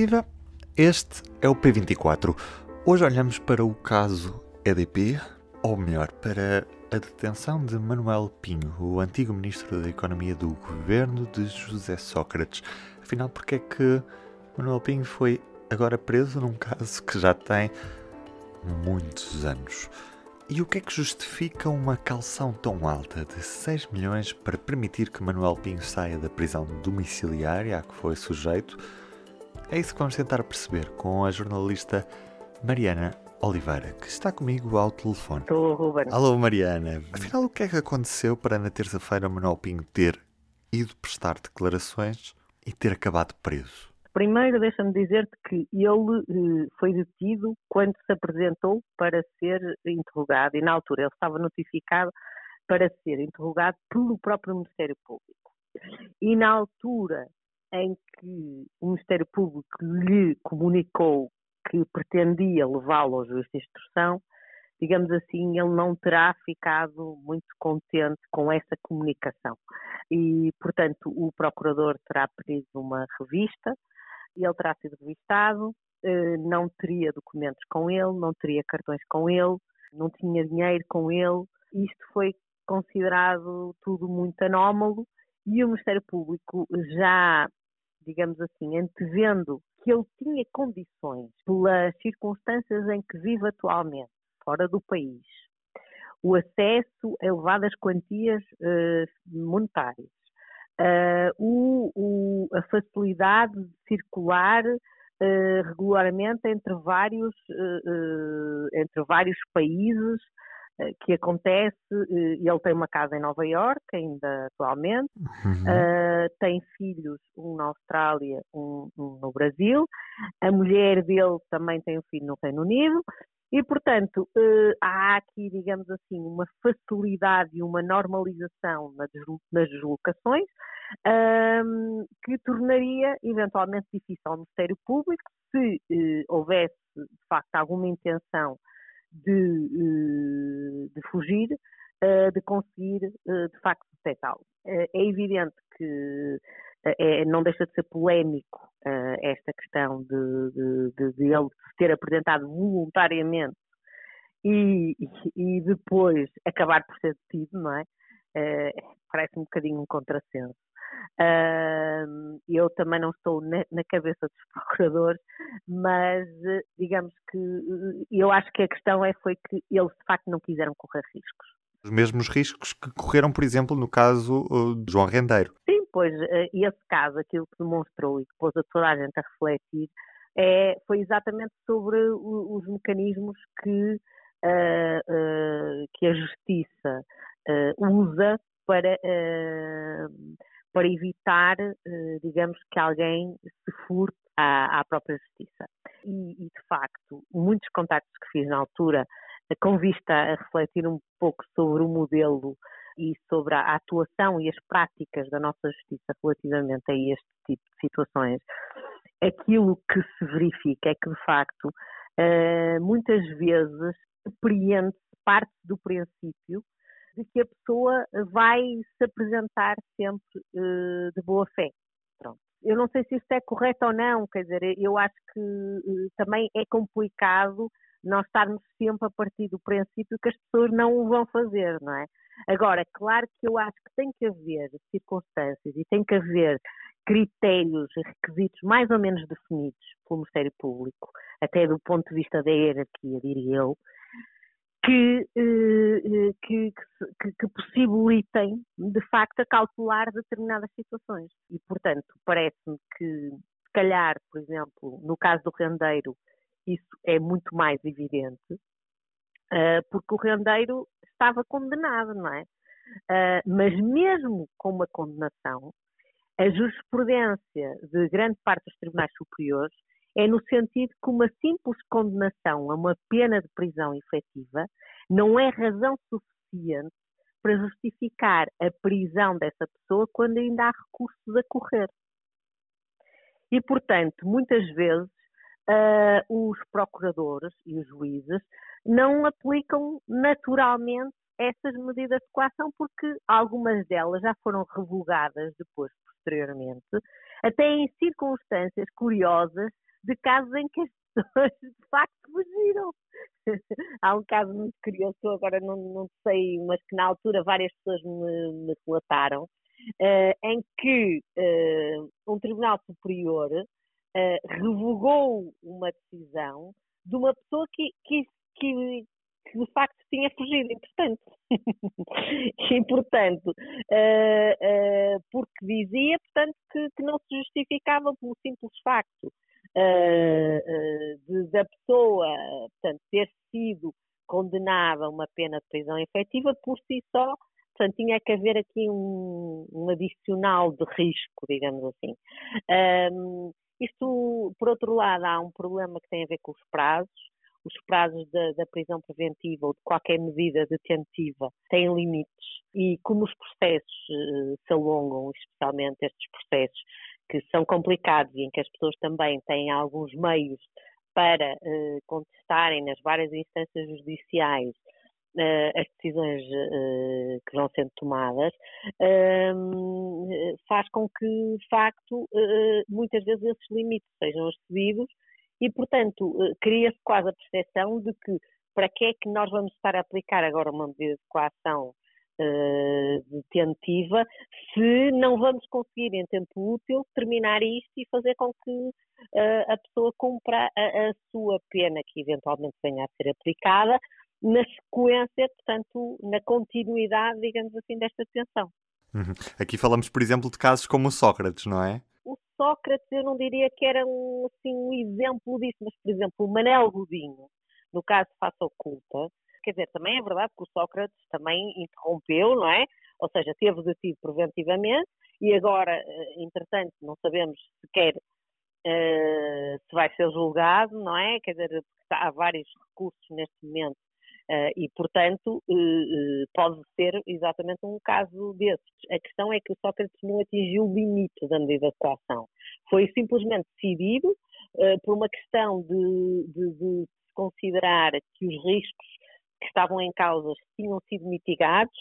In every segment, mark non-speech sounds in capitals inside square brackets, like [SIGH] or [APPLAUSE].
Viva! Este é o P24. Hoje olhamos para o caso EDP, ou melhor, para a detenção de Manuel Pinho, o antigo ministro da Economia do governo de José Sócrates. Afinal, porque é que Manuel Pinho foi agora preso num caso que já tem muitos anos? E o que é que justifica uma calção tão alta de 6 milhões para permitir que Manuel Pinho saia da prisão domiciliária a que foi sujeito? É isso que vamos tentar perceber com a jornalista Mariana Oliveira, que está comigo ao telefone. Estou, Ruben. Alô, Mariana. Afinal, o que é que aconteceu para na terça-feira Manuel Pinho ter ido prestar declarações e ter acabado preso? Primeiro, deixa-me dizer-te que ele eh, foi detido quando se apresentou para ser interrogado e, na altura, ele estava notificado para ser interrogado pelo próprio Ministério Público. E, na altura em que o Ministério Público lhe comunicou que pretendia levá-lo ao juiz de instrução, digamos assim, ele não terá ficado muito contente com essa comunicação. E, portanto, o procurador terá pedido uma revista, ele terá sido revistado, eh, não teria documentos com ele, não teria cartões com ele, não tinha dinheiro com ele. Isto foi considerado tudo muito anómalo e o Ministério Público já, digamos assim, antevendo que ele tinha condições, pelas circunstâncias em que vive atualmente, fora do país, o acesso a elevadas quantias uh, monetárias, uh, o, o, a facilidade de circular uh, regularmente entre vários, entre vários países, que acontece, ele tem uma casa em Nova Iorque, ainda atualmente, uhum. uh, tem filhos, um na Austrália, um, um, no Brasil, a mulher dele também tem um filho no Reino Unido, e, portanto, uh, há aqui, digamos assim, uma facilidade e uma normalização nas deslocações um, que tornaria eventualmente difícil ao Ministério Público se uh, houvesse, de facto, alguma intenção de, uh, de fugir, de conseguir, de facto, detectá-lo. é evidente que é, não deixa de ser polémico esta questão de, de, de, ele ter apresentado voluntariamente e, e, depois acabar por ser detido, não é? Parece um bocadinho um contrassenso. Uh, eu também não estou na, na, cabeça dos [LAUGHS] procuradores, mas digamos que eu acho que a questão é foi que eles de facto não quiseram correr riscos. Os mesmos riscos que correram, por exemplo, no caso de João Rendeiro. Sim, pois esse caso, aquilo que demonstrou e que pôs a toda a gente a refletir, é, foi exatamente sobre os mecanismos que, uh, uh, que a justiça uh, usa para, para evitar, digamos, que alguém se furte à, à própria justiça. E, e, de facto, muitos contactos que fiz na altura, com vista a refletir um pouco sobre o modelo e sobre a atuação e as práticas da nossa justiça relativamente a este tipo de situações, aquilo que se verifica é que, de facto, uh, muitas vezes apreende-se parte do princípio de que a pessoa vai se apresentar sempre uh, de boa fé. Pronto. Eu não sei se isto é correto ou não, quer dizer, eu acho que uh, também é complicado nós estarmos sempre a partir do princípio que as pessoas não o vão fazer, não é? Agora, claro que eu acho que tem que haver circunstâncias e tem que haver critérios e requisitos mais ou menos definidos pelo Ministério Público, até do ponto de vista da hierarquia, diria eu, que, eh, que, que, que, possibilitem, de facto, calcular determinadas situações. E, portanto, parece-me que, se calhar, por exemplo, no caso do rendeiro, isso é muito mais evidente, eh, porque o rendeiro estava condenado, não é? Mas mesmo com uma condenação, a jurisprudência de grande parte dos tribunais superiores é no sentido que uma simples condenação a uma pena de prisão efetiva não é razão suficiente para justificar a prisão dessa pessoa quando ainda há recursos a correr. E, portanto, muitas vezes uh, os procuradores e os juízes não aplicam naturalmente essas medidas de coação porque algumas delas já foram revogadas depois posteriormente, até em circunstâncias curiosas de casos em que as pessoas [LAUGHS] de facto fugiram. [LAUGHS] Há um caso muito curioso, eu agora não, não sei, mas que na altura várias pessoas me, me relataram, uh, em que uh, um Tribunal Superior uh, revogou uma decisão de uma pessoa que, que, que, que de facto tinha fugido, importante. [LAUGHS] e, portanto, uh, uh, porque dizia, portanto, que, que, não se justificava pelo simples facto uh, da pessoa, portanto, ter sido condenada a uma pena de prisão efetiva por si só, portanto, tinha que haver aqui um, um adicional de risco, digamos assim. Um, isto, por outro lado, há um problema que tem a ver com os prazos, os prazos da, da, prisão preventiva ou de qualquer medida detentiva têm limites e como os processos uh, se alongam, especialmente estes processos que são complicados e em que as pessoas também têm alguns meios para uh, contestarem nas várias instâncias judiciais uh, as decisões que vão sendo tomadas, ehm, faz com que, de facto, muitas vezes esses limites sejam excedidos e, portanto, eh, cria-se quase a percepção de que para que é que nós vamos estar a aplicar agora uma medida de coação detentiva se não vamos conseguir em tempo útil terminar isto e fazer com que uh, a pessoa cumpra a, a, sua pena que eventualmente venha a ser aplicada na sequência, portanto, na continuidade, digamos assim, desta detenção. Uhum. Aqui falamos, por exemplo, de casos como o Sócrates, não é? Sócrates eu não diria que era um, assim, um exemplo disso, mas, por exemplo, o Manel Godinho, no caso Faça Oculta, quer dizer, também é verdade que o Sócrates também interrompeu, não é? Ou seja, teve detido preventivamente e agora, eh, entretanto, não sabemos sequer uh, se vai ser julgado, não é? Quer dizer, há vários recursos neste momento Uh, e, portanto, uh, uh, pode ser exatamente um caso desses. A questão é que o Sócrates não atingiu o limite da medida de coação. Foi simplesmente decidido por uma questão de, de, de, considerar que os riscos que estavam em causa tinham sido mitigados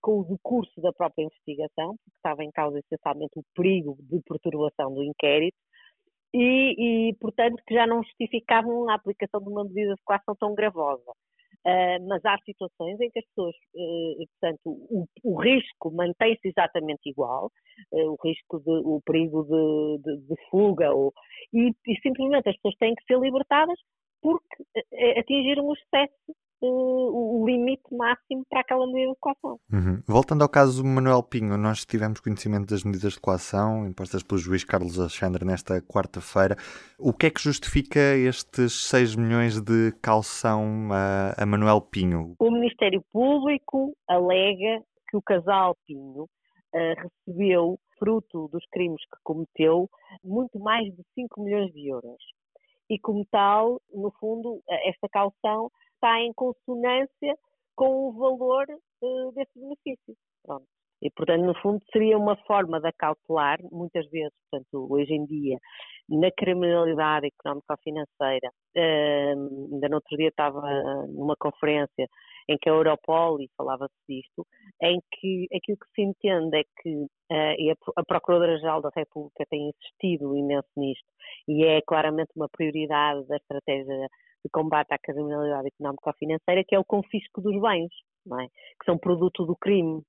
com o decurso da própria investigação, porque estava em causa essencialmente o perigo de perturbação do inquérito, e, e, portanto, que já não justificavam a aplicação de uma medida de coação tão gravosa. Uh, mas há situações em que as pessoas, uh, portanto, o, o risco mantém-se exatamente igual, uh, o risco de, o perigo de, de, de fuga, ou, e, e, simplesmente as pessoas têm que ser libertadas porque atingiram o excesso o limite máximo para aquela medida de coação. Uhum. Voltando ao caso do Manuel Pinho, nós tivemos conhecimento das medidas de coação impostas pelo juiz Carlos Alexandre nesta quarta-feira. O que é que justifica estes 6 milhões de calção a, a Manuel Pinho? O Ministério Público alega que o casal Pinho uh, recebeu, fruto dos crimes que cometeu, muito mais de 5 milhões de euros. E como tal, no fundo, esta calção está em consonância com o valor uh, desse benefício. Pronto. E, portanto, no fundo, seria uma forma de acautelar, muitas vezes, portanto, hoje em dia, na criminalidade económica ou financeira. Uh, ainda no outro dia estava numa conferência em que a Europol, e falava-se disto, em que aquilo que se entende é que uh, a Procuradora-Geral da República tem insistido imenso nisto, e é claramente uma prioridade da estratégia de combate à criminalidade económica ou financeira, que é o confisco dos bens, é? que são produto do crime.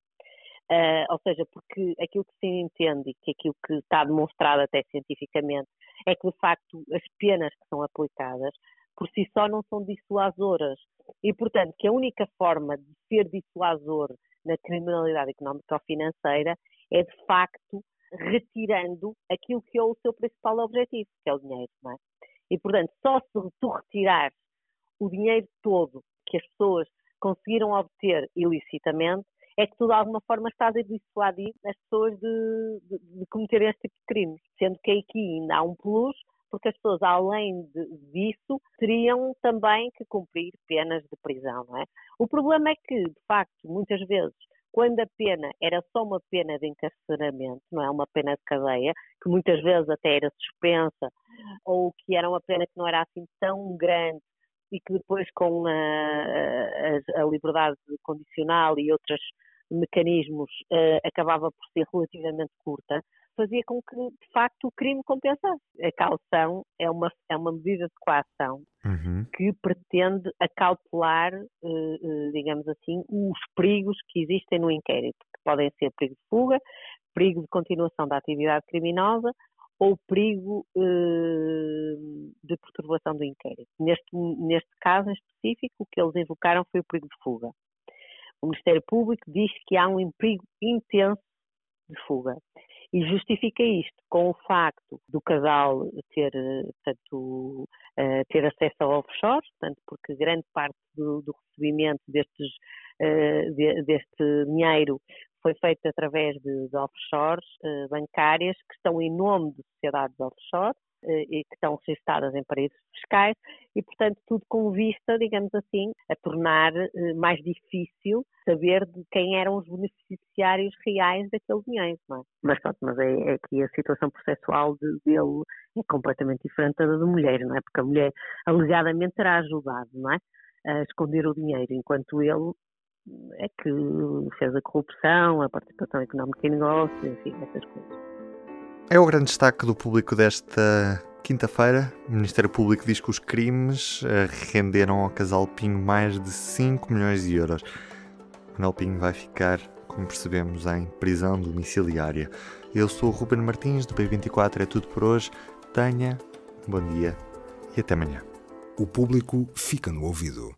Uh, ou seja, porque aquilo que se entende e que aquilo que está demonstrado até cientificamente é que, de facto, as penas que são aplicadas por si só não são dissuasoras. E, portanto, que a única forma de ser dissuasor na criminalidade económica ou financeira é, de facto, retirando aquilo que é o seu principal objetivo, que é o dinheiro, não é? E, portanto, só se tu retirares o dinheiro todo que as pessoas conseguiram obter ilicitamente, é que tu de alguma forma estás a dissuadir as pessoas de, de, de cometerem este tipo de crimes. Sendo que aqui ainda há um plus, porque as pessoas, além de, disso, teriam também que cumprir penas de prisão, não é? O problema é que, de facto, muitas vezes quando a pena era só uma pena de encarceramento, não é? Uma pena de cadeia, que muitas vezes até era suspensa, ou que era uma pena que não era assim tão grande e que depois com a, a, a liberdade condicional e outros mecanismos uh, acabava por ser relativamente curta, fazia com que, de facto, o crime compensasse. A caução é uma, é uma medida de coação uhum. que pretende acautelar, eh, eh, digamos assim, os perigos que existem no inquérito, que podem ser perigo de fuga, perigo de continuação da atividade criminosa ou perigo eh, de perturbação do inquérito. Neste, neste caso em específico, o que eles invocaram foi o perigo de fuga. O Ministério Público diz que há um perigo intenso de fuga e justifica isto com o facto do casal ter, portanto, uh, ter acesso ao offshore, portanto, porque grande parte do, do recebimento destes, de, deste dinheiro foi feito através de, de offshores bancárias que estão em nome de sociedades offshore e que estão registadas em paraísos fiscais e, portanto, tudo com vista, digamos assim, a tornar uh, mais difícil saber de quem eram os beneficiários reais daquele dinheiro, é? Mas pronto, mas é, é que a situação processual de, dele é completamente diferente da da mulher, não é? Porque a mulher alegadamente terá ajudado, não é? A esconder o dinheiro, enquanto ele é que fez a corrupção, a participação económica em negócios, enfim, essas coisas. É o grande destaque do público desta quinta-feira. O Ministério Público diz que os crimes eh, renderam ao casal Pinho mais de 5 milhões de euros. Manuel Pinho vai ficar, como percebemos, em prisão domiciliária. Eu sou o Ruben Martins, do P24 é tudo por hoje. Tenha um bom dia e até amanhã. O público fica no ouvido.